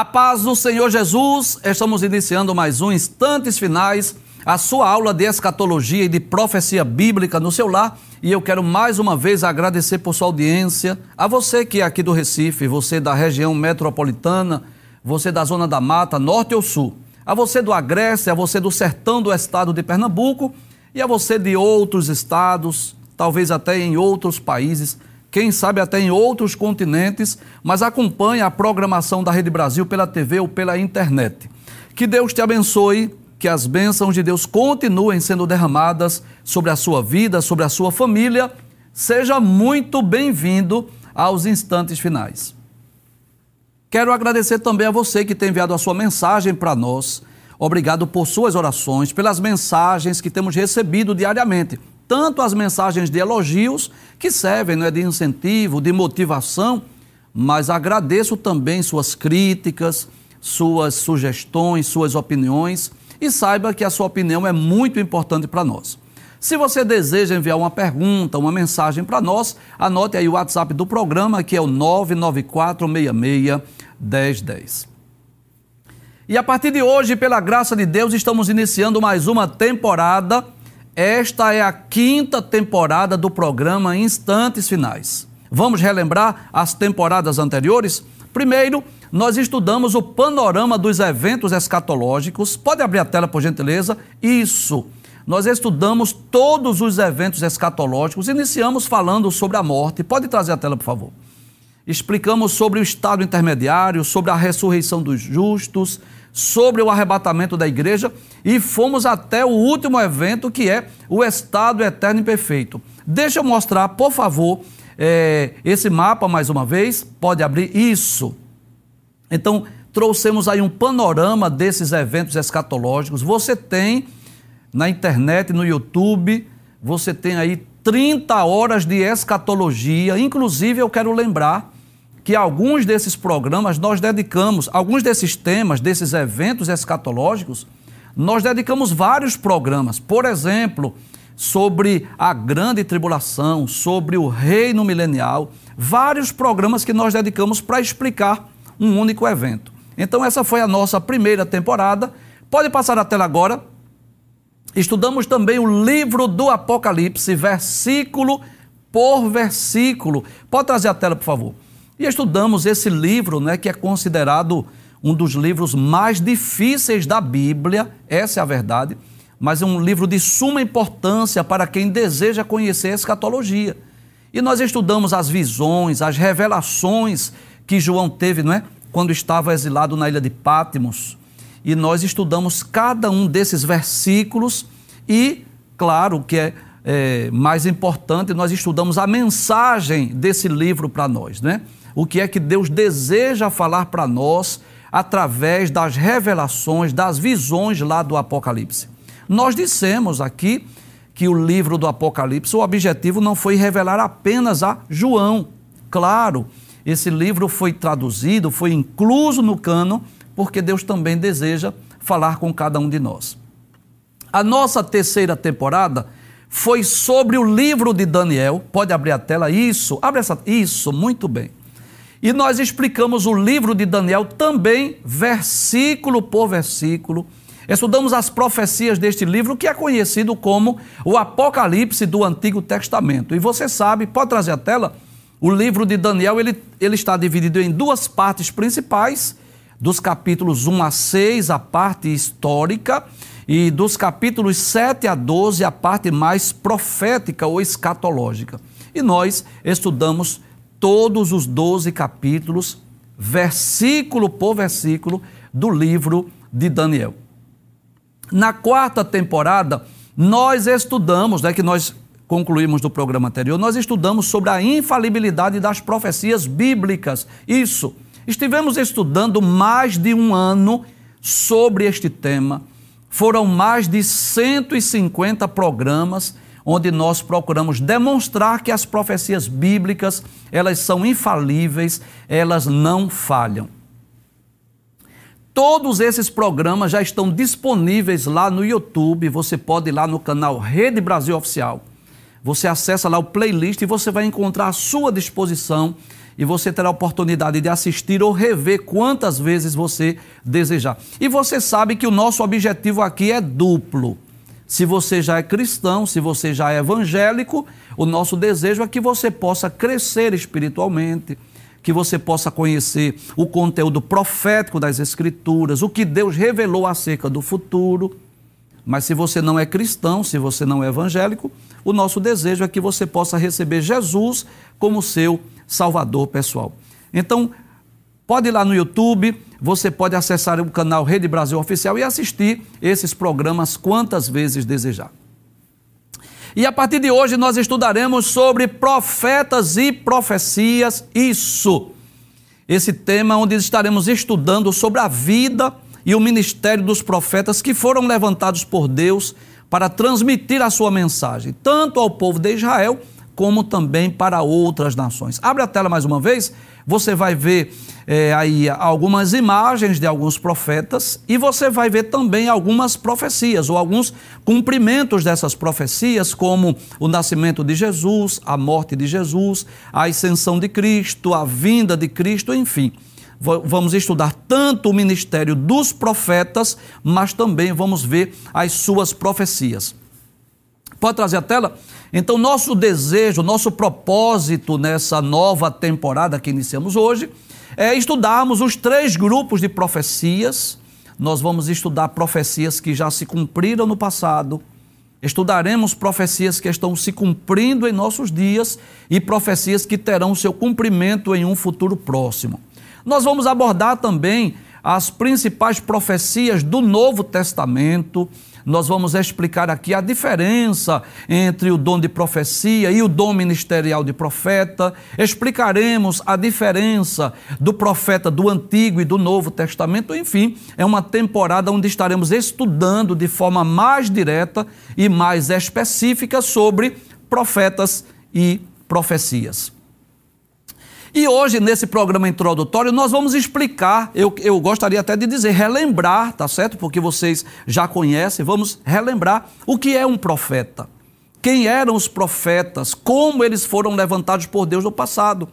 A paz do Senhor Jesus, estamos iniciando mais um Instantes Finais, a sua aula de escatologia e de profecia bíblica no seu lar. E eu quero mais uma vez agradecer por sua audiência, a você que é aqui do Recife, você da região metropolitana, você da Zona da Mata, Norte ou Sul, a você do Agreste, a você do sertão do estado de Pernambuco e a você de outros estados, talvez até em outros países quem sabe até em outros continentes, mas acompanhe a programação da Rede Brasil pela TV ou pela internet. Que Deus te abençoe, que as bênçãos de Deus continuem sendo derramadas sobre a sua vida, sobre a sua família. Seja muito bem-vindo aos instantes finais. Quero agradecer também a você que tem enviado a sua mensagem para nós. Obrigado por suas orações, pelas mensagens que temos recebido diariamente tanto as mensagens de elogios, que servem não é, de incentivo, de motivação, mas agradeço também suas críticas, suas sugestões, suas opiniões e saiba que a sua opinião é muito importante para nós. Se você deseja enviar uma pergunta, uma mensagem para nós, anote aí o WhatsApp do programa, que é o 994661010. E a partir de hoje, pela graça de Deus, estamos iniciando mais uma temporada esta é a quinta temporada do programa Instantes Finais. Vamos relembrar as temporadas anteriores? Primeiro, nós estudamos o panorama dos eventos escatológicos. Pode abrir a tela, por gentileza? Isso. Nós estudamos todos os eventos escatológicos. Iniciamos falando sobre a morte. Pode trazer a tela, por favor. Explicamos sobre o estado intermediário, sobre a ressurreição dos justos, sobre o arrebatamento da igreja e fomos até o último evento que é o estado eterno e perfeito. Deixa eu mostrar, por favor, é, esse mapa mais uma vez. Pode abrir isso. Então, trouxemos aí um panorama desses eventos escatológicos. Você tem na internet, no YouTube, você tem aí 30 horas de escatologia. Inclusive, eu quero lembrar que alguns desses programas nós dedicamos, alguns desses temas, desses eventos escatológicos, nós dedicamos vários programas. Por exemplo, sobre a grande tribulação, sobre o reino milenial, vários programas que nós dedicamos para explicar um único evento. Então, essa foi a nossa primeira temporada. Pode passar a tela agora. Estudamos também o livro do Apocalipse, versículo por versículo. Pode trazer a tela, por favor. E estudamos esse livro, né, que é considerado um dos livros mais difíceis da Bíblia, essa é a verdade, mas é um livro de suma importância para quem deseja conhecer a escatologia. E nós estudamos as visões, as revelações que João teve, não é? Quando estava exilado na ilha de Pátimos. E nós estudamos cada um desses versículos e, claro, que é, é mais importante, nós estudamos a mensagem desse livro para nós, né? O que é que Deus deseja falar para nós através das revelações, das visões lá do Apocalipse. Nós dissemos aqui que o livro do Apocalipse, o objetivo não foi revelar apenas a João. Claro, esse livro foi traduzido, foi incluso no cano, porque Deus também deseja falar com cada um de nós. A nossa terceira temporada foi sobre o livro de Daniel. Pode abrir a tela? Isso, abre essa. Isso, muito bem. E nós explicamos o livro de Daniel também, versículo por versículo. Estudamos as profecias deste livro, que é conhecido como o Apocalipse do Antigo Testamento. E você sabe, pode trazer a tela? O livro de Daniel ele, ele está dividido em duas partes principais, dos capítulos 1 a 6, a parte histórica, e dos capítulos 7 a 12, a parte mais profética ou escatológica. E nós estudamos todos os 12 capítulos, versículo por versículo, do livro de Daniel. Na quarta temporada, nós estudamos, né, que nós concluímos do programa anterior, nós estudamos sobre a infalibilidade das profecias bíblicas. Isso. Estivemos estudando mais de um ano sobre este tema. Foram mais de 150 programas onde nós procuramos demonstrar que as profecias bíblicas, elas são infalíveis, elas não falham. Todos esses programas já estão disponíveis lá no YouTube, você pode ir lá no canal Rede Brasil Oficial. Você acessa lá o playlist e você vai encontrar à sua disposição e você terá a oportunidade de assistir ou rever quantas vezes você desejar. E você sabe que o nosso objetivo aqui é duplo. Se você já é cristão, se você já é evangélico, o nosso desejo é que você possa crescer espiritualmente, que você possa conhecer o conteúdo profético das Escrituras, o que Deus revelou acerca do futuro. Mas se você não é cristão, se você não é evangélico, o nosso desejo é que você possa receber Jesus como seu Salvador pessoal. Então, pode ir lá no YouTube, você pode acessar o canal Rede Brasil Oficial e assistir esses programas quantas vezes desejar. E a partir de hoje nós estudaremos sobre profetas e profecias, isso. Esse tema onde estaremos estudando sobre a vida e o ministério dos profetas que foram levantados por Deus para transmitir a sua mensagem, tanto ao povo de Israel como também para outras nações. Abre a tela mais uma vez, você vai ver é, aí algumas imagens de alguns profetas e você vai ver também algumas profecias ou alguns cumprimentos dessas profecias, como o nascimento de Jesus, a morte de Jesus, a ascensão de Cristo, a vinda de Cristo, enfim vamos estudar tanto o ministério dos profetas, mas também vamos ver as suas profecias. Pode trazer a tela? Então, nosso desejo, nosso propósito nessa nova temporada que iniciamos hoje é estudarmos os três grupos de profecias. Nós vamos estudar profecias que já se cumpriram no passado, estudaremos profecias que estão se cumprindo em nossos dias e profecias que terão seu cumprimento em um futuro próximo. Nós vamos abordar também as principais profecias do Novo Testamento nós vamos explicar aqui a diferença entre o dom de profecia e o dom ministerial de profeta. Explicaremos a diferença do profeta do Antigo e do Novo Testamento. Enfim, é uma temporada onde estaremos estudando de forma mais direta e mais específica sobre profetas e profecias. E hoje, nesse programa introdutório, nós vamos explicar, eu, eu gostaria até de dizer, relembrar, tá certo? Porque vocês já conhecem, vamos relembrar o que é um profeta. Quem eram os profetas, como eles foram levantados por Deus no passado.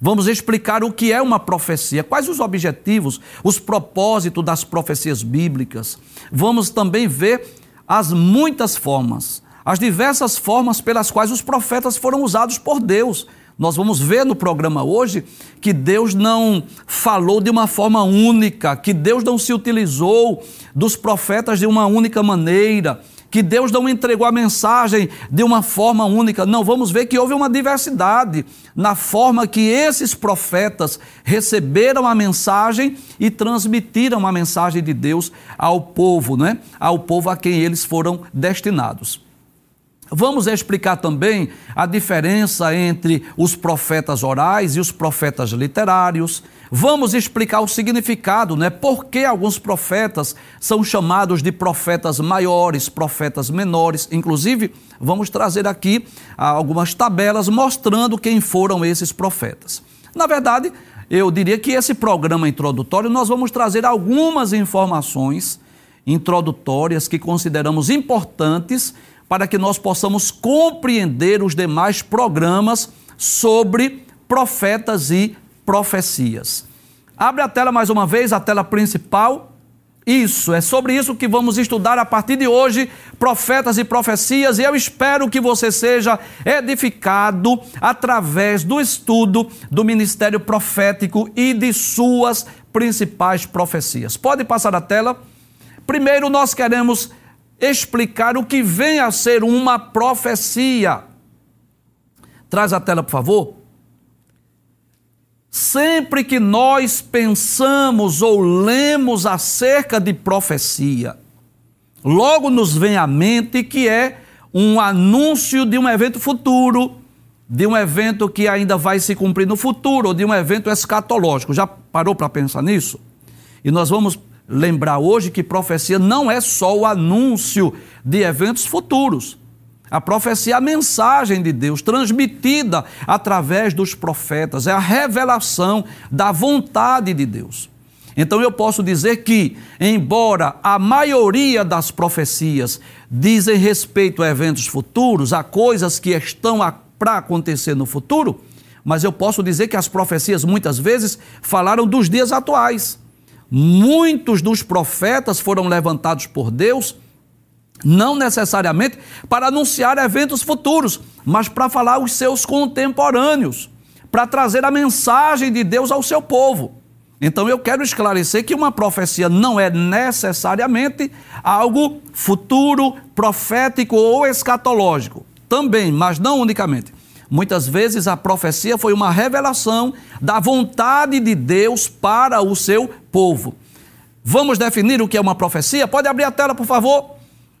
Vamos explicar o que é uma profecia, quais os objetivos, os propósitos das profecias bíblicas. Vamos também ver as muitas formas, as diversas formas pelas quais os profetas foram usados por Deus nós vamos ver no programa hoje que Deus não falou de uma forma única, que Deus não se utilizou dos profetas de uma única maneira, que Deus não entregou a mensagem de uma forma única. Não, vamos ver que houve uma diversidade na forma que esses profetas receberam a mensagem e transmitiram a mensagem de Deus ao povo, né? Ao povo a quem eles foram destinados. Vamos explicar também a diferença entre os profetas orais e os profetas literários. Vamos explicar o significado, né? Por que alguns profetas são chamados de profetas maiores, profetas menores. Inclusive, vamos trazer aqui algumas tabelas mostrando quem foram esses profetas. Na verdade, eu diria que esse programa introdutório nós vamos trazer algumas informações introdutórias que consideramos importantes para que nós possamos compreender os demais programas sobre profetas e profecias. Abre a tela mais uma vez, a tela principal. Isso, é sobre isso que vamos estudar a partir de hoje, profetas e profecias, e eu espero que você seja edificado através do estudo do ministério profético e de suas principais profecias. Pode passar a tela. Primeiro, nós queremos explicar o que vem a ser uma profecia. Traz a tela, por favor. Sempre que nós pensamos ou lemos acerca de profecia, logo nos vem à mente que é um anúncio de um evento futuro, de um evento que ainda vai se cumprir no futuro, ou de um evento escatológico. Já parou para pensar nisso? E nós vamos lembrar hoje que profecia não é só o anúncio de eventos futuros. A profecia é a mensagem de Deus transmitida através dos profetas, é a revelação da vontade de Deus. Então eu posso dizer que, embora a maioria das profecias dizem respeito a eventos futuros, a coisas que estão para acontecer no futuro, mas eu posso dizer que as profecias muitas vezes falaram dos dias atuais. Muitos dos profetas foram levantados por Deus, não necessariamente para anunciar eventos futuros, mas para falar os seus contemporâneos, para trazer a mensagem de Deus ao seu povo. Então eu quero esclarecer que uma profecia não é necessariamente algo futuro, profético ou escatológico. Também, mas não unicamente. Muitas vezes a profecia foi uma revelação da vontade de Deus para o seu povo. Vamos definir o que é uma profecia? Pode abrir a tela, por favor?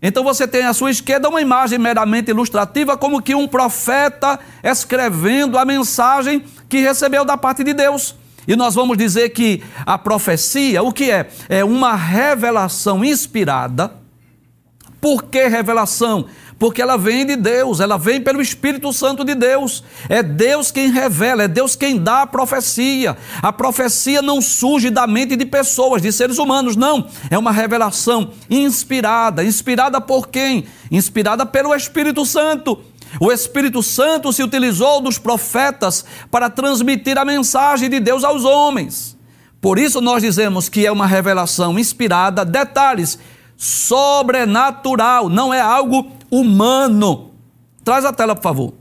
Então você tem à sua esquerda uma imagem meramente ilustrativa, como que um profeta escrevendo a mensagem que recebeu da parte de Deus. E nós vamos dizer que a profecia, o que é? É uma revelação inspirada. Por que revelação? Porque ela vem de Deus, ela vem pelo Espírito Santo de Deus. É Deus quem revela, é Deus quem dá a profecia. A profecia não surge da mente de pessoas, de seres humanos, não. É uma revelação inspirada. Inspirada por quem? Inspirada pelo Espírito Santo. O Espírito Santo se utilizou dos profetas para transmitir a mensagem de Deus aos homens. Por isso nós dizemos que é uma revelação inspirada. Detalhes: sobrenatural, não é algo humano. Traz a tela, por favor.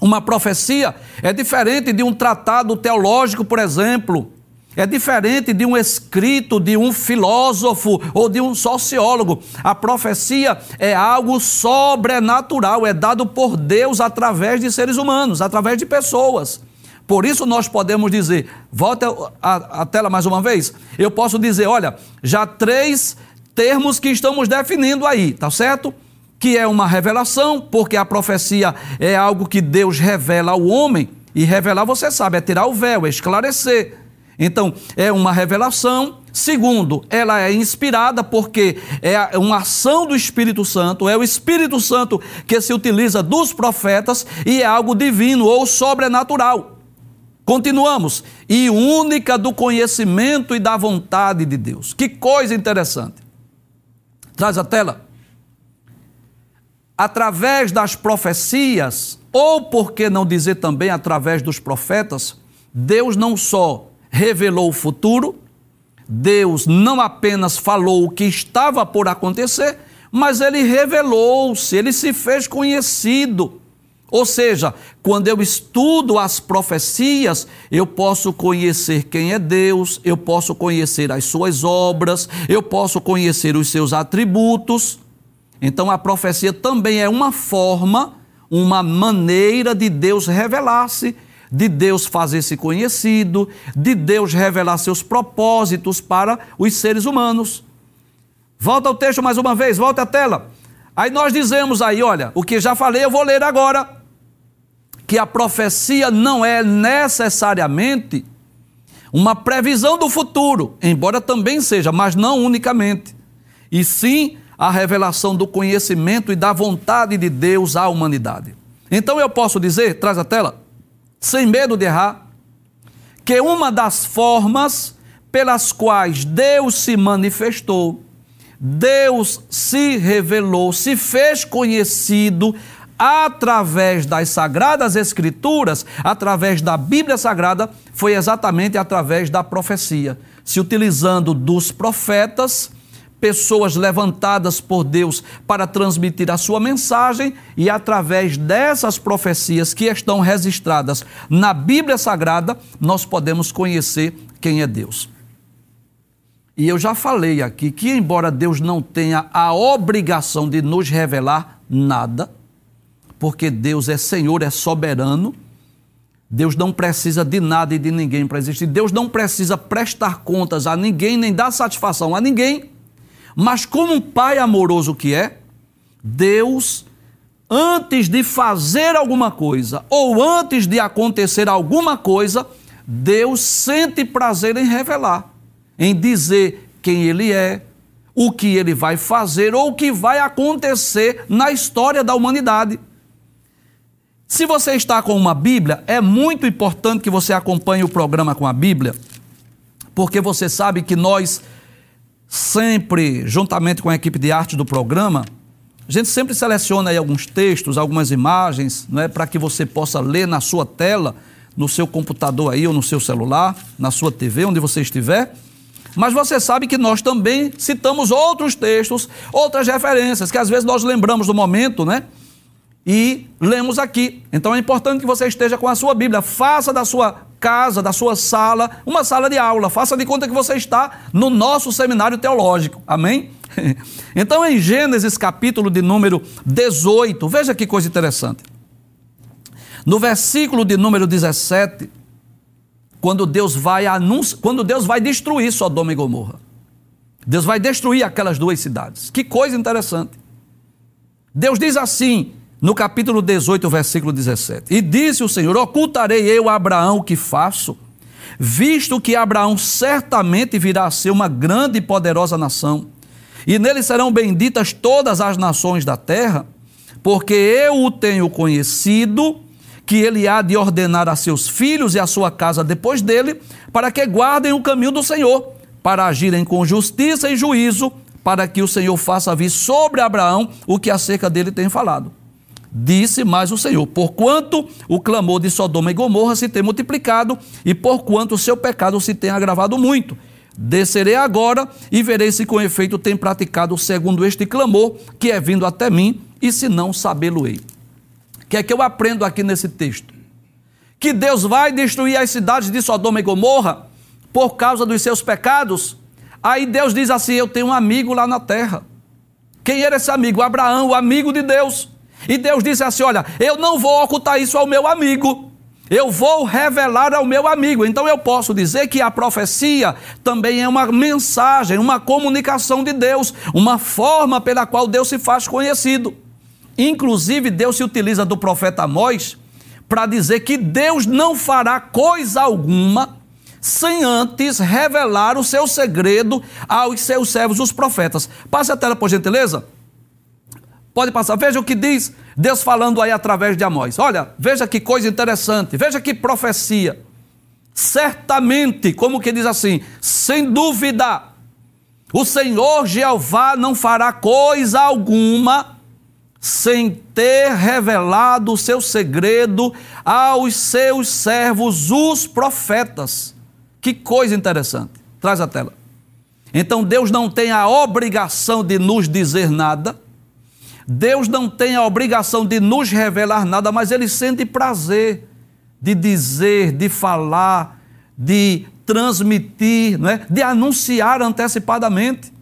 Uma profecia é diferente de um tratado teológico, por exemplo. É diferente de um escrito de um filósofo ou de um sociólogo. A profecia é algo sobrenatural, é dado por Deus através de seres humanos, através de pessoas. Por isso nós podemos dizer, volta a, a tela mais uma vez. Eu posso dizer, olha, já três termos que estamos definindo aí, tá certo? Que é uma revelação, porque a profecia é algo que Deus revela ao homem, e revelar, você sabe, é tirar o véu, é esclarecer. Então, é uma revelação. Segundo, ela é inspirada porque é uma ação do Espírito Santo, é o Espírito Santo que se utiliza dos profetas e é algo divino ou sobrenatural. Continuamos. E única do conhecimento e da vontade de Deus. Que coisa interessante. Traz a tela. Através das profecias, ou por que não dizer também através dos profetas, Deus não só revelou o futuro, Deus não apenas falou o que estava por acontecer, mas ele revelou-se, ele se fez conhecido. Ou seja, quando eu estudo as profecias, eu posso conhecer quem é Deus, eu posso conhecer as suas obras, eu posso conhecer os seus atributos. Então a profecia também é uma forma, uma maneira de Deus revelar-se, de Deus fazer-se conhecido, de Deus revelar seus propósitos para os seres humanos. Volta ao texto mais uma vez, volta à tela. Aí nós dizemos aí, olha, o que já falei eu vou ler agora que a profecia não é necessariamente uma previsão do futuro, embora também seja, mas não unicamente, e sim a revelação do conhecimento e da vontade de Deus à humanidade. Então eu posso dizer, traz a tela, sem medo de errar, que uma das formas pelas quais Deus se manifestou, Deus se revelou, se fez conhecido através das sagradas escrituras, através da Bíblia Sagrada, foi exatamente através da profecia, se utilizando dos profetas, pessoas levantadas por Deus para transmitir a sua mensagem e através dessas profecias que estão registradas na Bíblia Sagrada, nós podemos conhecer quem é Deus. E eu já falei aqui que, embora Deus não tenha a obrigação de nos revelar nada, porque Deus é Senhor, é soberano. Deus não precisa de nada e de ninguém para existir. Deus não precisa prestar contas a ninguém, nem dar satisfação a ninguém. Mas, como um pai amoroso que é, Deus, antes de fazer alguma coisa ou antes de acontecer alguma coisa, Deus sente prazer em revelar, em dizer quem Ele é, o que Ele vai fazer ou o que vai acontecer na história da humanidade. Se você está com uma Bíblia, é muito importante que você acompanhe o programa com a Bíblia, porque você sabe que nós sempre, juntamente com a equipe de arte do programa, A gente sempre seleciona aí alguns textos, algumas imagens, não é, para que você possa ler na sua tela, no seu computador aí ou no seu celular, na sua TV, onde você estiver. Mas você sabe que nós também citamos outros textos, outras referências, que às vezes nós lembramos do momento, né? E lemos aqui. Então é importante que você esteja com a sua Bíblia. Faça da sua casa, da sua sala, uma sala de aula. Faça de conta que você está no nosso seminário teológico. Amém? Então, em Gênesis capítulo de número 18, veja que coisa interessante. No versículo de número 17, quando Deus vai anunciar, quando Deus vai destruir Sodoma e Gomorra. Deus vai destruir aquelas duas cidades. Que coisa interessante. Deus diz assim, no capítulo 18, versículo 17: E disse o Senhor: Ocultarei eu a Abraão o que faço, visto que Abraão certamente virá a ser uma grande e poderosa nação, e nele serão benditas todas as nações da terra, porque eu o tenho conhecido que ele há de ordenar a seus filhos e a sua casa depois dele, para que guardem o caminho do Senhor, para agirem com justiça e juízo, para que o Senhor faça vir sobre Abraão o que acerca dele tem falado. Disse mais o Senhor: Porquanto o clamor de Sodoma e Gomorra se tem multiplicado, e porquanto o seu pecado se tem agravado muito. Descerei agora e verei se com efeito tem praticado segundo este clamor que é vindo até mim, e se não, sabê-lo-ei que é que eu aprendo aqui nesse texto? Que Deus vai destruir as cidades de Sodoma e Gomorra por causa dos seus pecados. Aí Deus diz assim: Eu tenho um amigo lá na terra. Quem era esse amigo? Abraão, o amigo de Deus. E Deus disse assim: Olha, eu não vou ocultar isso ao meu amigo. Eu vou revelar ao meu amigo. Então eu posso dizer que a profecia também é uma mensagem, uma comunicação de Deus, uma forma pela qual Deus se faz conhecido. Inclusive, Deus se utiliza do profeta Amós para dizer que Deus não fará coisa alguma sem antes revelar o seu segredo aos seus servos, os profetas. Passe a tela, por gentileza. Pode passar. Veja o que diz Deus falando aí através de Amós. Olha, veja que coisa interessante. Veja que profecia. Certamente, como que diz assim, sem dúvida, o Senhor Jeová não fará coisa alguma sem ter revelado o seu segredo aos seus servos, os profetas. Que coisa interessante. Traz a tela. Então Deus não tem a obrigação de nos dizer nada, Deus não tem a obrigação de nos revelar nada, mas Ele sente prazer de dizer, de falar, de transmitir, não é? de anunciar antecipadamente.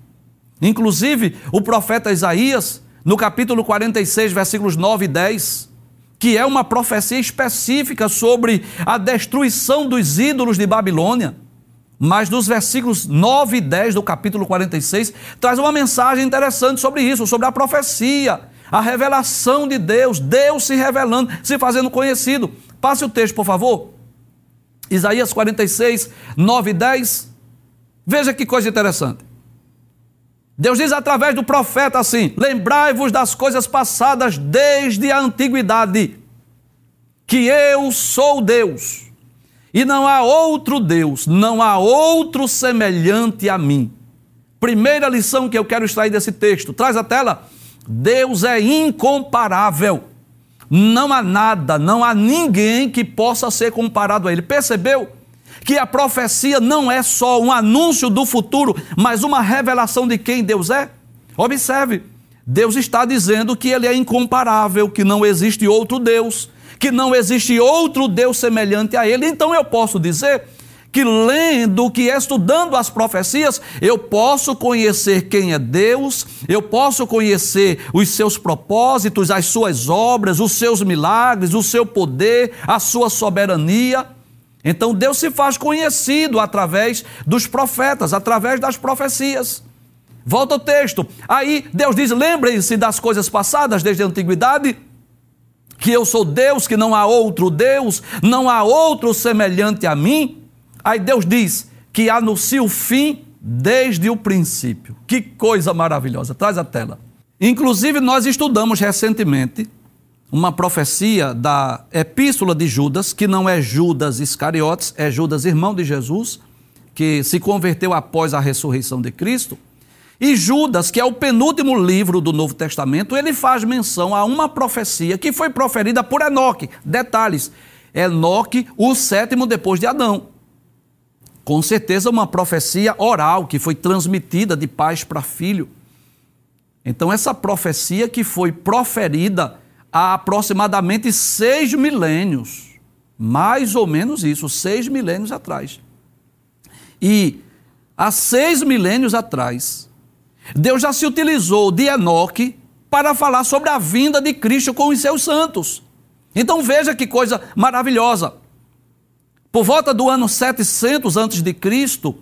Inclusive, o profeta Isaías, no capítulo 46, versículos 9 e 10, que é uma profecia específica sobre a destruição dos ídolos de Babilônia. Mas nos versículos 9 e 10 do capítulo 46, traz uma mensagem interessante sobre isso, sobre a profecia, a revelação de Deus, Deus se revelando, se fazendo conhecido. Passe o texto, por favor. Isaías 46, 9 e 10. Veja que coisa interessante. Deus diz através do profeta assim: Lembrai-vos das coisas passadas desde a antiguidade, que eu sou Deus, e não há outro Deus, não há outro semelhante a mim. Primeira lição que eu quero extrair desse texto, traz a tela. Deus é incomparável. Não há nada, não há ninguém que possa ser comparado a Ele. Percebeu? que a profecia não é só um anúncio do futuro, mas uma revelação de quem Deus é? Observe, Deus está dizendo que Ele é incomparável, que não existe outro Deus, que não existe outro Deus semelhante a Ele. Então eu posso dizer que lendo, que estudando as profecias, eu posso conhecer quem é Deus, eu posso conhecer os seus propósitos, as suas obras, os seus milagres, o seu poder, a sua soberania. Então Deus se faz conhecido através dos profetas, através das profecias. Volta o texto. Aí Deus diz: lembrem-se das coisas passadas desde a antiguidade, que eu sou Deus, que não há outro Deus, não há outro semelhante a mim. Aí Deus diz que anuncia o fim desde o princípio. Que coisa maravilhosa. Traz a tela. Inclusive, nós estudamos recentemente uma profecia da epístola de Judas, que não é Judas Iscariotes, é Judas, irmão de Jesus, que se converteu após a ressurreição de Cristo. E Judas, que é o penúltimo livro do Novo Testamento, ele faz menção a uma profecia que foi proferida por Enoque. Detalhes: Enoque, o sétimo depois de Adão. Com certeza, uma profecia oral que foi transmitida de pais para filho. Então, essa profecia que foi proferida há aproximadamente seis milênios, mais ou menos isso, seis milênios atrás. E há seis milênios atrás, Deus já se utilizou de Enoque para falar sobre a vinda de Cristo com os seus santos. Então veja que coisa maravilhosa. Por volta do ano 700 antes de Cristo,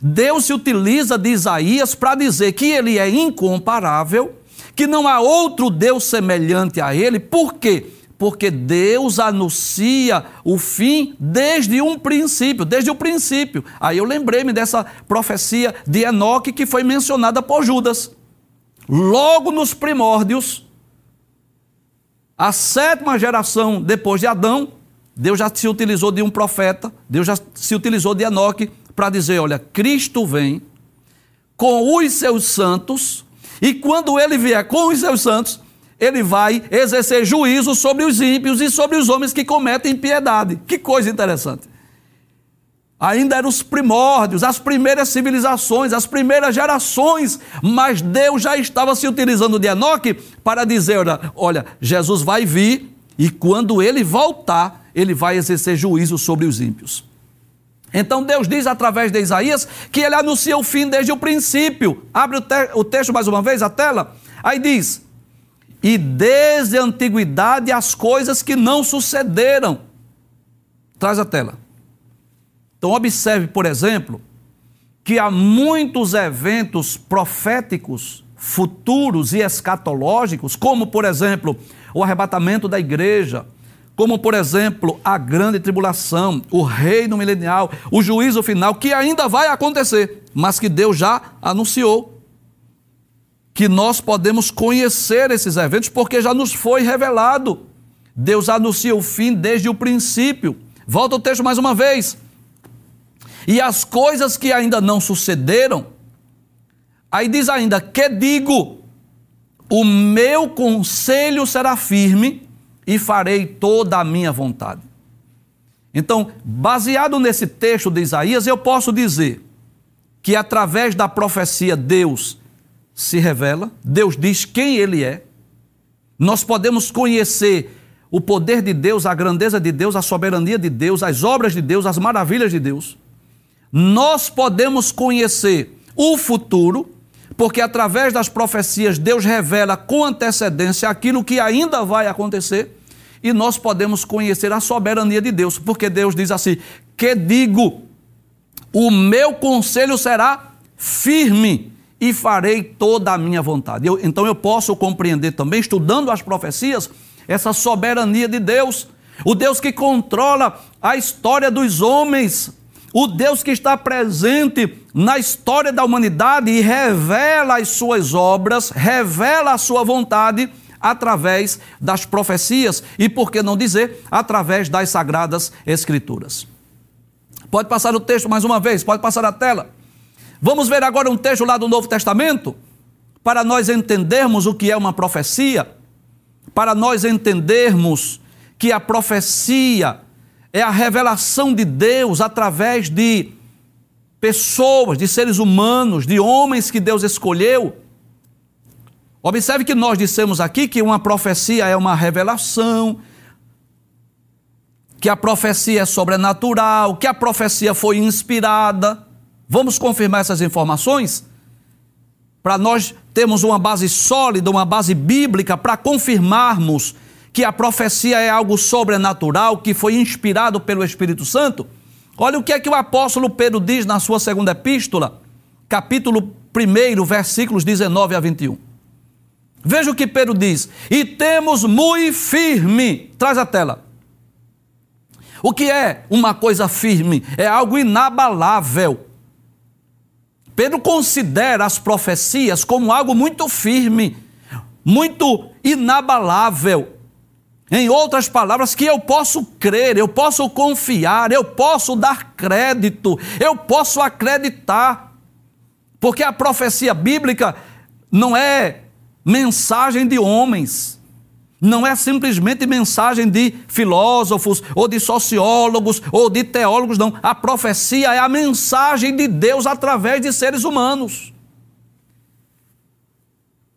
Deus se utiliza de Isaías para dizer que ele é incomparável, que não há outro Deus semelhante a ele. Por quê? Porque Deus anuncia o fim desde um princípio, desde o princípio. Aí eu lembrei-me dessa profecia de Enoque que foi mencionada por Judas. Logo nos primórdios, a sétima geração depois de Adão, Deus já se utilizou de um profeta, Deus já se utilizou de Enoque para dizer: olha, Cristo vem com os seus santos, e quando ele vier com os seus santos, ele vai exercer juízo sobre os ímpios e sobre os homens que cometem impiedade. Que coisa interessante. Ainda eram os primórdios, as primeiras civilizações, as primeiras gerações, mas Deus já estava se utilizando de Enoque para dizer: olha, olha Jesus vai vir e quando ele voltar, ele vai exercer juízo sobre os ímpios. Então Deus diz através de Isaías que ele anuncia o fim desde o princípio. Abre o, te o texto mais uma vez, a tela. Aí diz: E desde a antiguidade as coisas que não sucederam. Traz a tela. Então observe, por exemplo, que há muitos eventos proféticos futuros e escatológicos, como por exemplo, o arrebatamento da igreja, como por exemplo a grande tribulação, o reino milenial, o juízo final, que ainda vai acontecer, mas que Deus já anunciou. Que nós podemos conhecer esses eventos porque já nos foi revelado. Deus anuncia o fim desde o princípio. Volta o texto mais uma vez. E as coisas que ainda não sucederam, aí diz ainda: que digo, o meu conselho será firme e farei toda a minha vontade. Então, baseado nesse texto de Isaías, eu posso dizer que através da profecia Deus se revela, Deus diz quem Ele é, nós podemos conhecer o poder de Deus, a grandeza de Deus, a soberania de Deus, as obras de Deus, as maravilhas de Deus. Nós podemos conhecer o futuro, porque através das profecias Deus revela com antecedência aquilo que ainda vai acontecer e nós podemos conhecer a soberania de Deus, porque Deus diz assim: que digo, o meu conselho será firme e farei toda a minha vontade. Eu, então eu posso compreender também, estudando as profecias, essa soberania de Deus, o Deus que controla a história dos homens, o Deus que está presente na história da humanidade e revela as suas obras, revela a sua vontade através das profecias e, por que não dizer, através das sagradas escrituras. Pode passar o texto mais uma vez, pode passar a tela. Vamos ver agora um texto lá do Novo Testamento, para nós entendermos o que é uma profecia, para nós entendermos que a profecia é a revelação de Deus através de pessoas, de seres humanos, de homens que Deus escolheu. Observe que nós dissemos aqui que uma profecia é uma revelação, que a profecia é sobrenatural, que a profecia foi inspirada. Vamos confirmar essas informações? Para nós termos uma base sólida, uma base bíblica, para confirmarmos que a profecia é algo sobrenatural, que foi inspirado pelo Espírito Santo? Olha o que é que o apóstolo Pedro diz na sua segunda epístola, capítulo 1, versículos 19 a 21. Veja o que Pedro diz: E temos muito firme, traz a tela. O que é uma coisa firme? É algo inabalável. Pedro considera as profecias como algo muito firme, muito inabalável. Em outras palavras, que eu posso crer, eu posso confiar, eu posso dar crédito, eu posso acreditar. Porque a profecia bíblica não é mensagem de homens, não é simplesmente mensagem de filósofos, ou de sociólogos, ou de teólogos, não. A profecia é a mensagem de Deus através de seres humanos.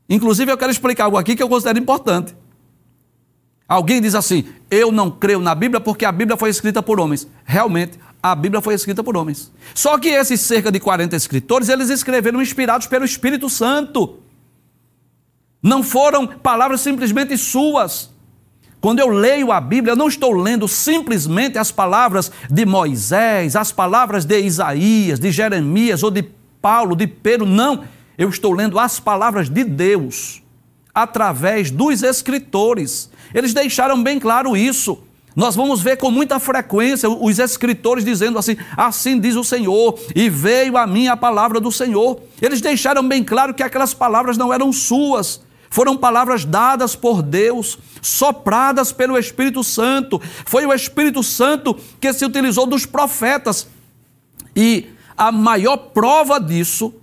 Inclusive, eu quero explicar algo aqui que eu considero importante. Alguém diz assim: Eu não creio na Bíblia porque a Bíblia foi escrita por homens. Realmente, a Bíblia foi escrita por homens. Só que esses cerca de 40 escritores, eles escreveram inspirados pelo Espírito Santo. Não foram palavras simplesmente suas. Quando eu leio a Bíblia, eu não estou lendo simplesmente as palavras de Moisés, as palavras de Isaías, de Jeremias ou de Paulo, de Pedro. Não. Eu estou lendo as palavras de Deus através dos escritores. Eles deixaram bem claro isso. Nós vamos ver com muita frequência os escritores dizendo assim: Assim diz o Senhor, e veio a mim a palavra do Senhor. Eles deixaram bem claro que aquelas palavras não eram suas, foram palavras dadas por Deus, sopradas pelo Espírito Santo. Foi o Espírito Santo que se utilizou dos profetas. E a maior prova disso,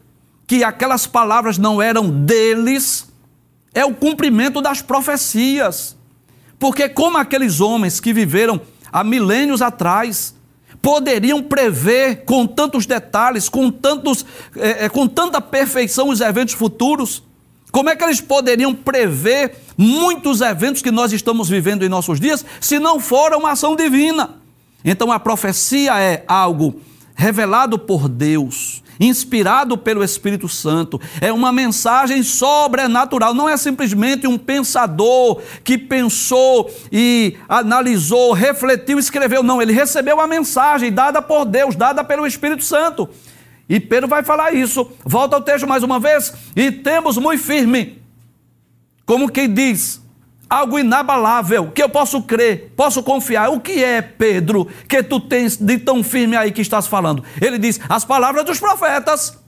que aquelas palavras não eram deles, é o cumprimento das profecias. Porque, como aqueles homens que viveram há milênios atrás, poderiam prever com tantos detalhes, com, tantos, é, com tanta perfeição os eventos futuros? Como é que eles poderiam prever muitos eventos que nós estamos vivendo em nossos dias se não for uma ação divina? Então a profecia é algo revelado por Deus, inspirado pelo Espírito Santo. É uma mensagem sobrenatural, não é simplesmente um pensador que pensou e analisou, refletiu, escreveu. Não, ele recebeu a mensagem dada por Deus, dada pelo Espírito Santo. E Pedro vai falar isso. Volta ao texto mais uma vez. E temos muito firme, como quem diz, algo inabalável, que eu posso crer, posso confiar. O que é, Pedro, que tu tens de tão firme aí que estás falando? Ele diz: as palavras dos profetas,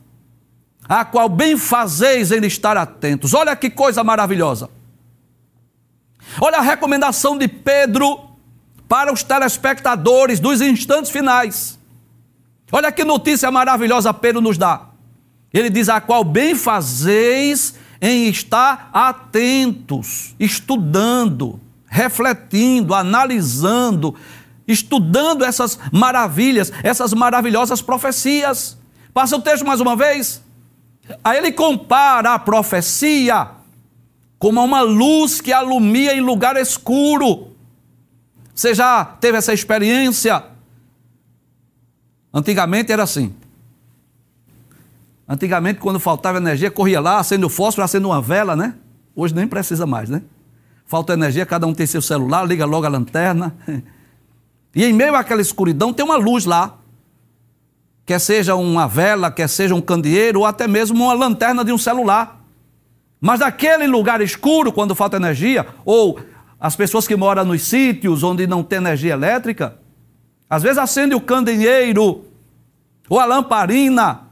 a qual bem fazeis em estar atentos. Olha que coisa maravilhosa. Olha a recomendação de Pedro para os telespectadores dos instantes finais. Olha que notícia maravilhosa Pedro nos dá. Ele diz: a qual bem fazeis em estar atentos, estudando, refletindo, analisando, estudando essas maravilhas, essas maravilhosas profecias. Passa o texto mais uma vez. Aí ele compara a profecia como uma luz que alumia em lugar escuro. Você já teve essa experiência? Antigamente era assim. Antigamente, quando faltava energia, corria lá, acende o fósforo, acende uma vela, né? Hoje nem precisa mais, né? Falta energia, cada um tem seu celular, liga logo a lanterna. E em meio àquela escuridão tem uma luz lá. Quer seja uma vela, quer seja um candeeiro, ou até mesmo uma lanterna de um celular. Mas naquele lugar escuro, quando falta energia, ou as pessoas que moram nos sítios onde não tem energia elétrica, às vezes acende o candeeiro, ou a lamparina,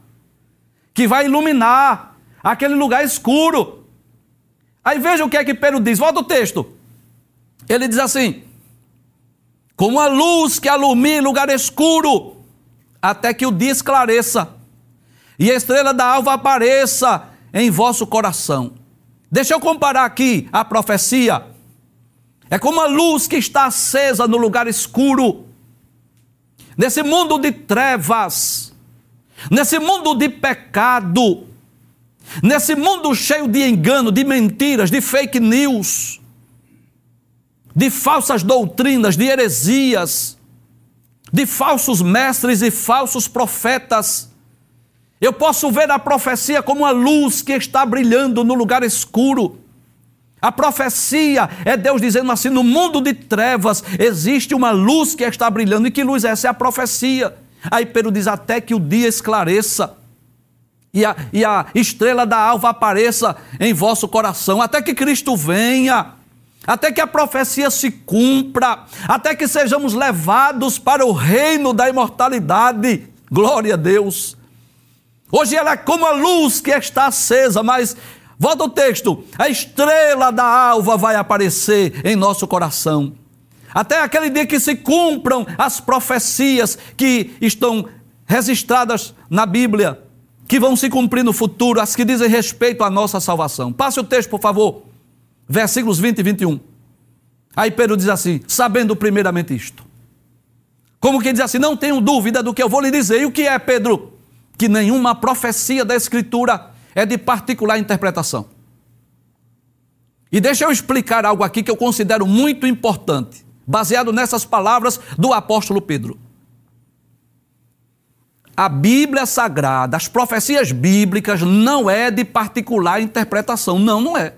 que vai iluminar aquele lugar escuro. Aí veja o que é que Pedro diz, volta o texto. Ele diz assim: como a luz que alumia lugar escuro, até que o dia esclareça e a estrela da alva apareça em vosso coração. Deixa eu comparar aqui a profecia. É como a luz que está acesa no lugar escuro, nesse mundo de trevas, nesse mundo de pecado, nesse mundo cheio de engano, de mentiras, de fake news, de falsas doutrinas, de heresias, de falsos mestres e falsos profetas. Eu posso ver a profecia como uma luz que está brilhando no lugar escuro. A profecia é Deus dizendo assim: no mundo de trevas existe uma luz que está brilhando. E que luz é essa? É a profecia. Aí Pedro diz: até que o dia esclareça e a, e a estrela da alva apareça em vosso coração, até que Cristo venha, até que a profecia se cumpra, até que sejamos levados para o reino da imortalidade. Glória a Deus. Hoje ela é como a luz que está acesa, mas volta o texto: a estrela da alva vai aparecer em nosso coração até aquele dia que se cumpram as profecias que estão registradas na Bíblia, que vão se cumprir no futuro, as que dizem respeito à nossa salvação. Passe o texto, por favor. Versículos 20 e 21. Aí Pedro diz assim: sabendo primeiramente isto. Como que diz assim: não tenho dúvida do que eu vou lhe dizer. E o que é, Pedro? Que nenhuma profecia da Escritura é de particular interpretação. E deixa eu explicar algo aqui que eu considero muito importante, baseado nessas palavras do apóstolo Pedro. A Bíblia Sagrada, as profecias bíblicas, não é de particular interpretação. Não, não é.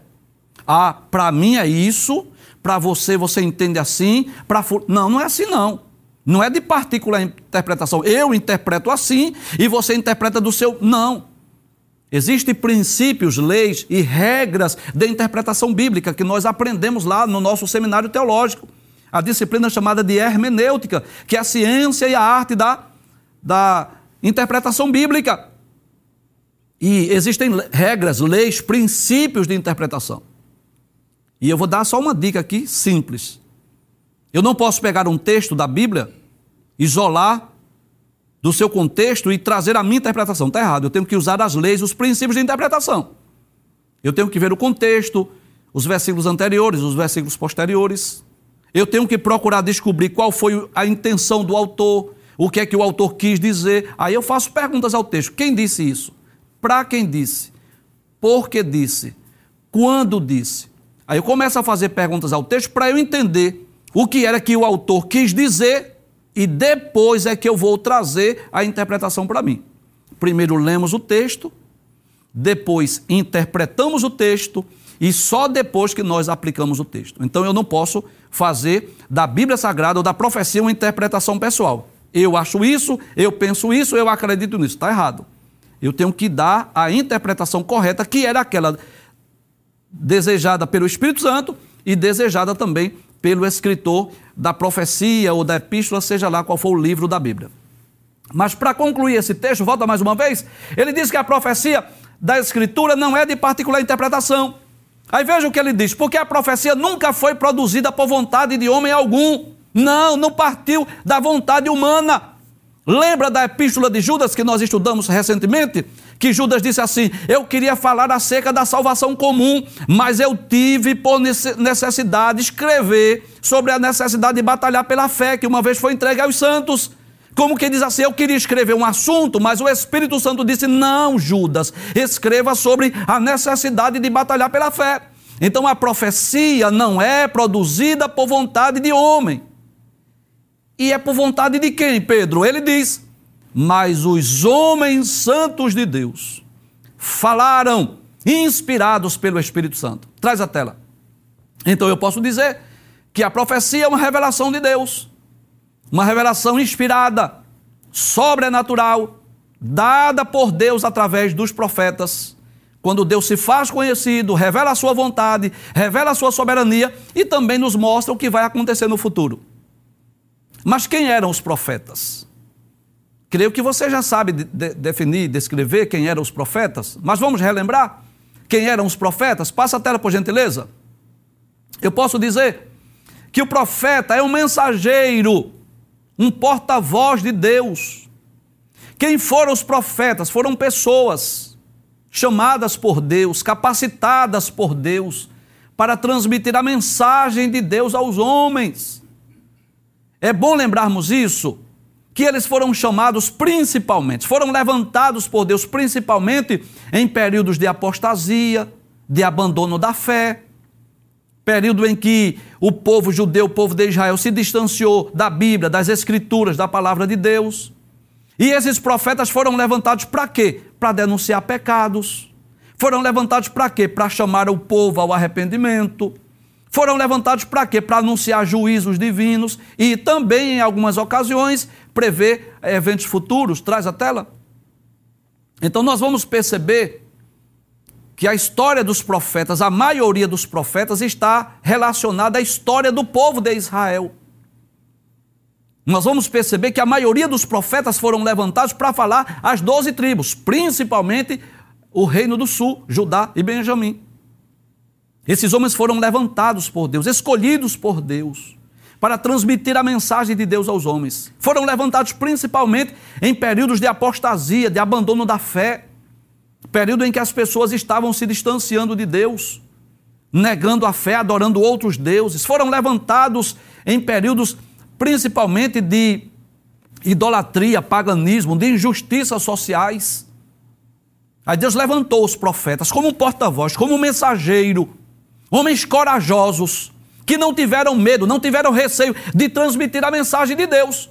Ah, para mim é isso, para você você entende assim, para não, não é assim não. Não é de particular interpretação. Eu interpreto assim e você interpreta do seu. Não. Existem princípios, leis e regras de interpretação bíblica que nós aprendemos lá no nosso seminário teológico. A disciplina chamada de hermenêutica, que é a ciência e a arte da, da interpretação bíblica. E existem regras, leis, princípios de interpretação. E eu vou dar só uma dica aqui simples. Eu não posso pegar um texto da Bíblia, isolar do seu contexto e trazer a minha interpretação. Está errado. Eu tenho que usar as leis, os princípios de interpretação. Eu tenho que ver o contexto, os versículos anteriores, os versículos posteriores. Eu tenho que procurar descobrir qual foi a intenção do autor, o que é que o autor quis dizer. Aí eu faço perguntas ao texto. Quem disse isso? Para quem disse? Por que disse? Quando disse? Aí eu começo a fazer perguntas ao texto para eu entender o que era que o autor quis dizer e depois é que eu vou trazer a interpretação para mim. Primeiro lemos o texto, depois interpretamos o texto e só depois que nós aplicamos o texto. Então eu não posso fazer da Bíblia Sagrada ou da profecia uma interpretação pessoal. Eu acho isso, eu penso isso, eu acredito nisso. Está errado. Eu tenho que dar a interpretação correta, que era aquela desejada pelo Espírito Santo e desejada também pelo escritor da profecia ou da epístola, seja lá qual for o livro da Bíblia. Mas para concluir esse texto, volta mais uma vez, ele diz que a profecia da Escritura não é de particular interpretação. Aí veja o que ele diz: porque a profecia nunca foi produzida por vontade de homem algum. Não, não partiu da vontade humana. Lembra da epístola de Judas que nós estudamos recentemente? Que Judas disse assim: Eu queria falar acerca da salvação comum, mas eu tive por necessidade escrever sobre a necessidade de batalhar pela fé que uma vez foi entregue aos santos. Como que diz assim, eu queria escrever um assunto, mas o Espírito Santo disse: Não, Judas, escreva sobre a necessidade de batalhar pela fé. Então a profecia não é produzida por vontade de homem. E é por vontade de quem, Pedro? Ele diz: mas os homens santos de Deus falaram, inspirados pelo Espírito Santo. Traz a tela. Então eu posso dizer que a profecia é uma revelação de Deus, uma revelação inspirada, sobrenatural, dada por Deus através dos profetas. Quando Deus se faz conhecido, revela a sua vontade, revela a sua soberania e também nos mostra o que vai acontecer no futuro. Mas quem eram os profetas? Creio que você já sabe de, de, definir, descrever quem eram os profetas, mas vamos relembrar quem eram os profetas? Passa a tela, por gentileza. Eu posso dizer que o profeta é um mensageiro, um porta-voz de Deus. Quem foram os profetas? Foram pessoas chamadas por Deus, capacitadas por Deus, para transmitir a mensagem de Deus aos homens. É bom lembrarmos isso, que eles foram chamados principalmente, foram levantados por Deus principalmente em períodos de apostasia, de abandono da fé, período em que o povo judeu, o povo de Israel, se distanciou da Bíblia, das Escrituras, da palavra de Deus. E esses profetas foram levantados para quê? Para denunciar pecados. Foram levantados para quê? Para chamar o povo ao arrependimento foram levantados para quê? Para anunciar juízos divinos e também, em algumas ocasiões, prever eventos futuros. Traz a tela. Então, nós vamos perceber que a história dos profetas, a maioria dos profetas, está relacionada à história do povo de Israel. Nós vamos perceber que a maioria dos profetas foram levantados para falar as doze tribos, principalmente o reino do sul, Judá e Benjamim. Esses homens foram levantados por Deus, escolhidos por Deus, para transmitir a mensagem de Deus aos homens. Foram levantados principalmente em períodos de apostasia, de abandono da fé. período em que as pessoas estavam se distanciando de Deus, negando a fé, adorando outros deuses. Foram levantados em períodos principalmente de idolatria, paganismo, de injustiças sociais. Aí Deus levantou os profetas como porta-voz, como mensageiro, homens corajosos, que não tiveram medo, não tiveram receio de transmitir a mensagem de Deus.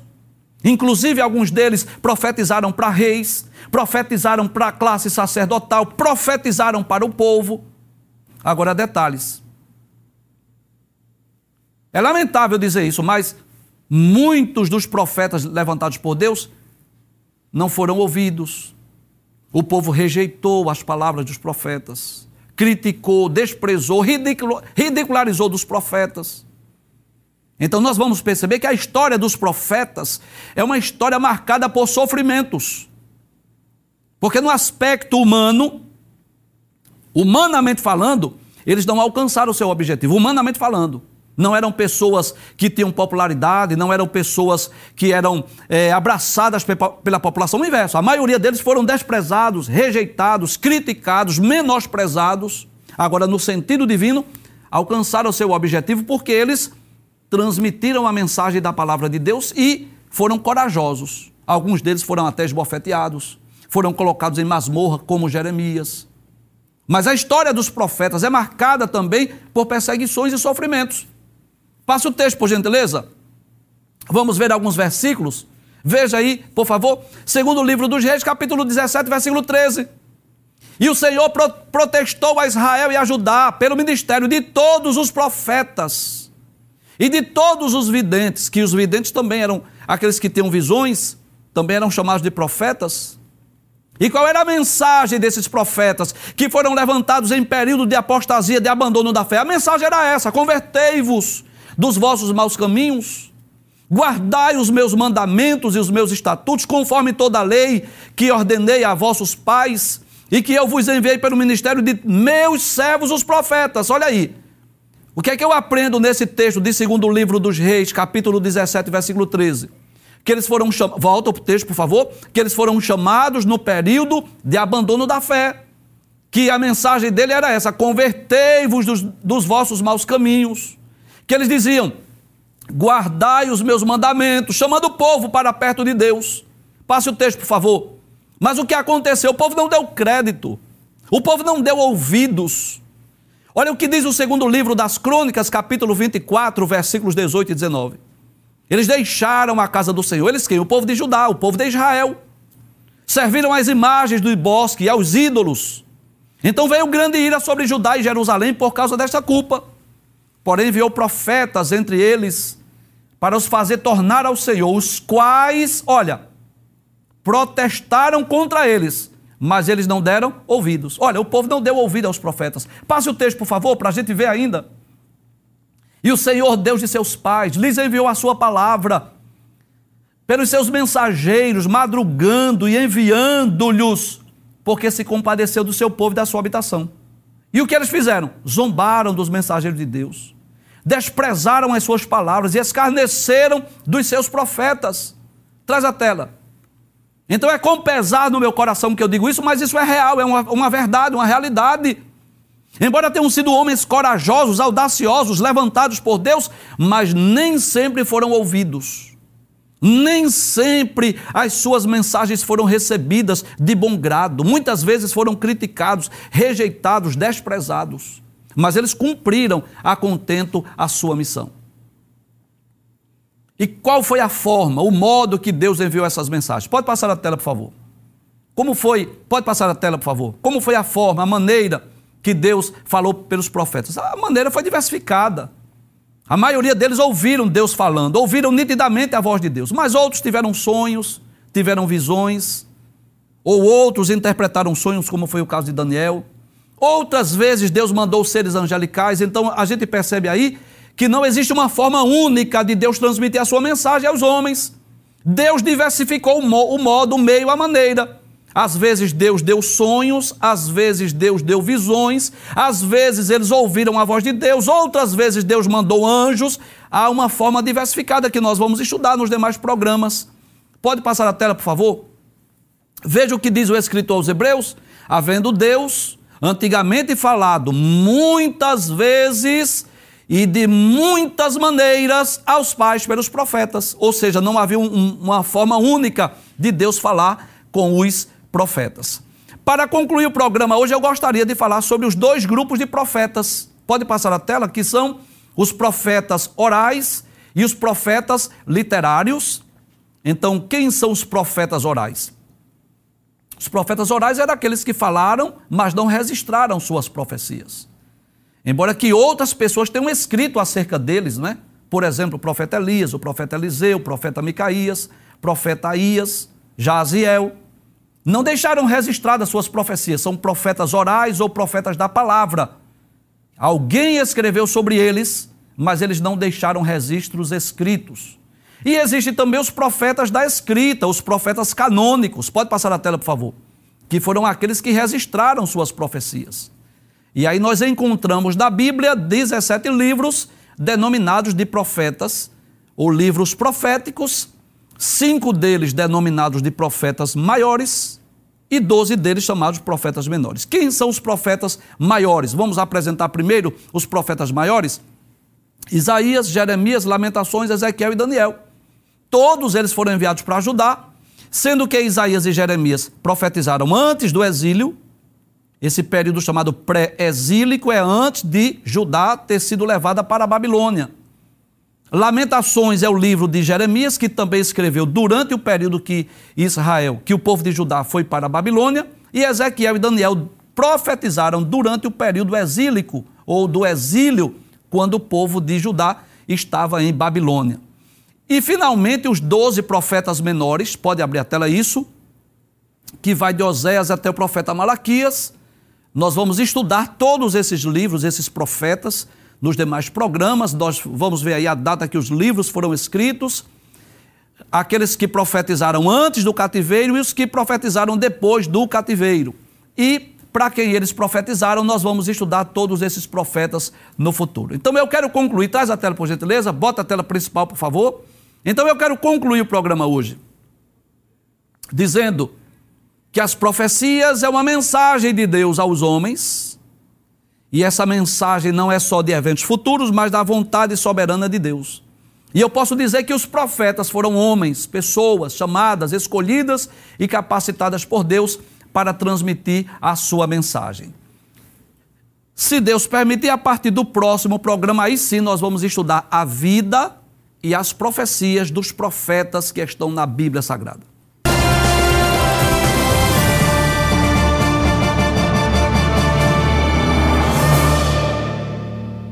Inclusive, alguns deles profetizaram para reis, profetizaram para a classe sacerdotal, profetizaram para o povo. Agora, detalhes. É lamentável dizer isso, mas muitos dos profetas levantados por Deus não foram ouvidos. O povo rejeitou as palavras dos profetas, criticou, desprezou, ridicularizou dos profetas. Então nós vamos perceber que a história dos profetas é uma história marcada por sofrimentos. Porque no aspecto humano, humanamente falando, eles não alcançaram o seu objetivo, humanamente falando. Não eram pessoas que tinham popularidade, não eram pessoas que eram é, abraçadas pela população. O inverso, a maioria deles foram desprezados, rejeitados, criticados, menosprezados. Agora, no sentido divino, alcançaram seu objetivo porque eles transmitiram a mensagem da palavra de Deus e foram corajosos. Alguns deles foram até esbofeteados, foram colocados em masmorra, como Jeremias. Mas a história dos profetas é marcada também por perseguições e sofrimentos. Passa o texto, por gentileza. Vamos ver alguns versículos. Veja aí, por favor. Segundo livro dos Reis, capítulo 17, versículo 13. E o Senhor pro protestou a Israel e a Judá pelo ministério de todos os profetas e de todos os videntes, que os videntes também eram aqueles que tinham visões, também eram chamados de profetas. E qual era a mensagem desses profetas que foram levantados em período de apostasia, de abandono da fé? A mensagem era essa: convertei-vos dos vossos maus caminhos, guardai os meus mandamentos e os meus estatutos, conforme toda a lei que ordenei a vossos pais e que eu vos enviei pelo ministério de meus servos, os profetas. Olha aí. O que é que eu aprendo nesse texto de segundo livro dos reis, capítulo 17, versículo 13? Que eles foram chamados, volta o texto, por favor, que eles foram chamados no período de abandono da fé. Que a mensagem dele era essa: convertei-vos dos, dos vossos maus caminhos que eles diziam: guardai os meus mandamentos, chamando o povo para perto de Deus. Passe o texto, por favor. Mas o que aconteceu? O povo não deu crédito, o povo não deu ouvidos. Olha o que diz o segundo livro das Crônicas, capítulo 24, versículos 18 e 19. Eles deixaram a casa do Senhor, eles quem? O povo de Judá, o povo de Israel. Serviram as imagens do bosque e aos ídolos. Então veio grande ira sobre Judá e Jerusalém por causa desta culpa. Porém, enviou profetas entre eles para os fazer tornar ao Senhor, os quais, olha, protestaram contra eles, mas eles não deram ouvidos. Olha, o povo não deu ouvido aos profetas. Passe o texto, por favor, para a gente ver ainda. E o Senhor, Deus de seus pais, lhes enviou a sua palavra pelos seus mensageiros, madrugando e enviando-lhes, porque se compadeceu do seu povo e da sua habitação. E o que eles fizeram? Zombaram dos mensageiros de Deus desprezaram as suas palavras e escarneceram dos seus profetas. Traz a tela. Então é com pesar no meu coração que eu digo isso, mas isso é real, é uma, uma verdade, uma realidade. Embora tenham sido homens corajosos, audaciosos, levantados por Deus, mas nem sempre foram ouvidos. Nem sempre as suas mensagens foram recebidas de bom grado. Muitas vezes foram criticados, rejeitados, desprezados mas eles cumpriram a contento a sua missão. E qual foi a forma, o modo que Deus enviou essas mensagens? Pode passar a tela, por favor. Como foi? Pode passar a tela, por favor. Como foi a forma, a maneira que Deus falou pelos profetas? A maneira foi diversificada. A maioria deles ouviram Deus falando, ouviram nitidamente a voz de Deus, mas outros tiveram sonhos, tiveram visões, ou outros interpretaram sonhos, como foi o caso de Daniel. Outras vezes Deus mandou seres angelicais, então a gente percebe aí que não existe uma forma única de Deus transmitir a sua mensagem aos homens. Deus diversificou o modo, o meio, a maneira. Às vezes Deus deu sonhos, às vezes Deus deu visões, às vezes eles ouviram a voz de Deus, outras vezes Deus mandou anjos. Há uma forma diversificada que nós vamos estudar nos demais programas. Pode passar a tela, por favor? Veja o que diz o escritor aos Hebreus: havendo Deus antigamente falado muitas vezes e de muitas maneiras aos pais pelos profetas. Ou seja, não havia um, uma forma única de Deus falar com os profetas. Para concluir o programa hoje, eu gostaria de falar sobre os dois grupos de profetas. Pode passar a tela, que são os profetas orais e os profetas literários. Então, quem são os profetas orais? Os profetas orais eram aqueles que falaram, mas não registraram suas profecias. Embora que outras pessoas tenham escrito acerca deles, né? Por exemplo, o profeta Elias, o profeta Eliseu, o profeta Micaías, o profeta Aías, Jaziel não deixaram registradas suas profecias, são profetas orais ou profetas da palavra. Alguém escreveu sobre eles, mas eles não deixaram registros escritos. E existem também os profetas da escrita, os profetas canônicos. Pode passar a tela, por favor. Que foram aqueles que registraram suas profecias. E aí nós encontramos na Bíblia 17 livros denominados de profetas, ou livros proféticos, cinco deles denominados de profetas maiores e doze deles chamados profetas menores. Quem são os profetas maiores? Vamos apresentar primeiro os profetas maiores? Isaías, Jeremias, Lamentações, Ezequiel e Daniel. Todos eles foram enviados para Judá, sendo que Isaías e Jeremias profetizaram antes do exílio. Esse período chamado pré-exílico é antes de Judá ter sido levada para a Babilônia. Lamentações é o livro de Jeremias, que também escreveu durante o período que Israel, que o povo de Judá foi para a Babilônia, e Ezequiel e Daniel profetizaram durante o período exílico, ou do exílio, quando o povo de Judá estava em Babilônia. E finalmente os doze profetas menores, pode abrir a tela isso, que vai de Oséias até o profeta Malaquias. Nós vamos estudar todos esses livros, esses profetas, nos demais programas. Nós vamos ver aí a data que os livros foram escritos, aqueles que profetizaram antes do cativeiro e os que profetizaram depois do cativeiro. E para quem eles profetizaram, nós vamos estudar todos esses profetas no futuro. Então eu quero concluir, traz a tela por gentileza, bota a tela principal, por favor. Então eu quero concluir o programa hoje dizendo que as profecias é uma mensagem de Deus aos homens e essa mensagem não é só de eventos futuros, mas da vontade soberana de Deus. E eu posso dizer que os profetas foram homens, pessoas chamadas, escolhidas e capacitadas por Deus para transmitir a sua mensagem. Se Deus permitir, a partir do próximo programa, aí sim nós vamos estudar a vida e as profecias dos profetas que estão na Bíblia Sagrada.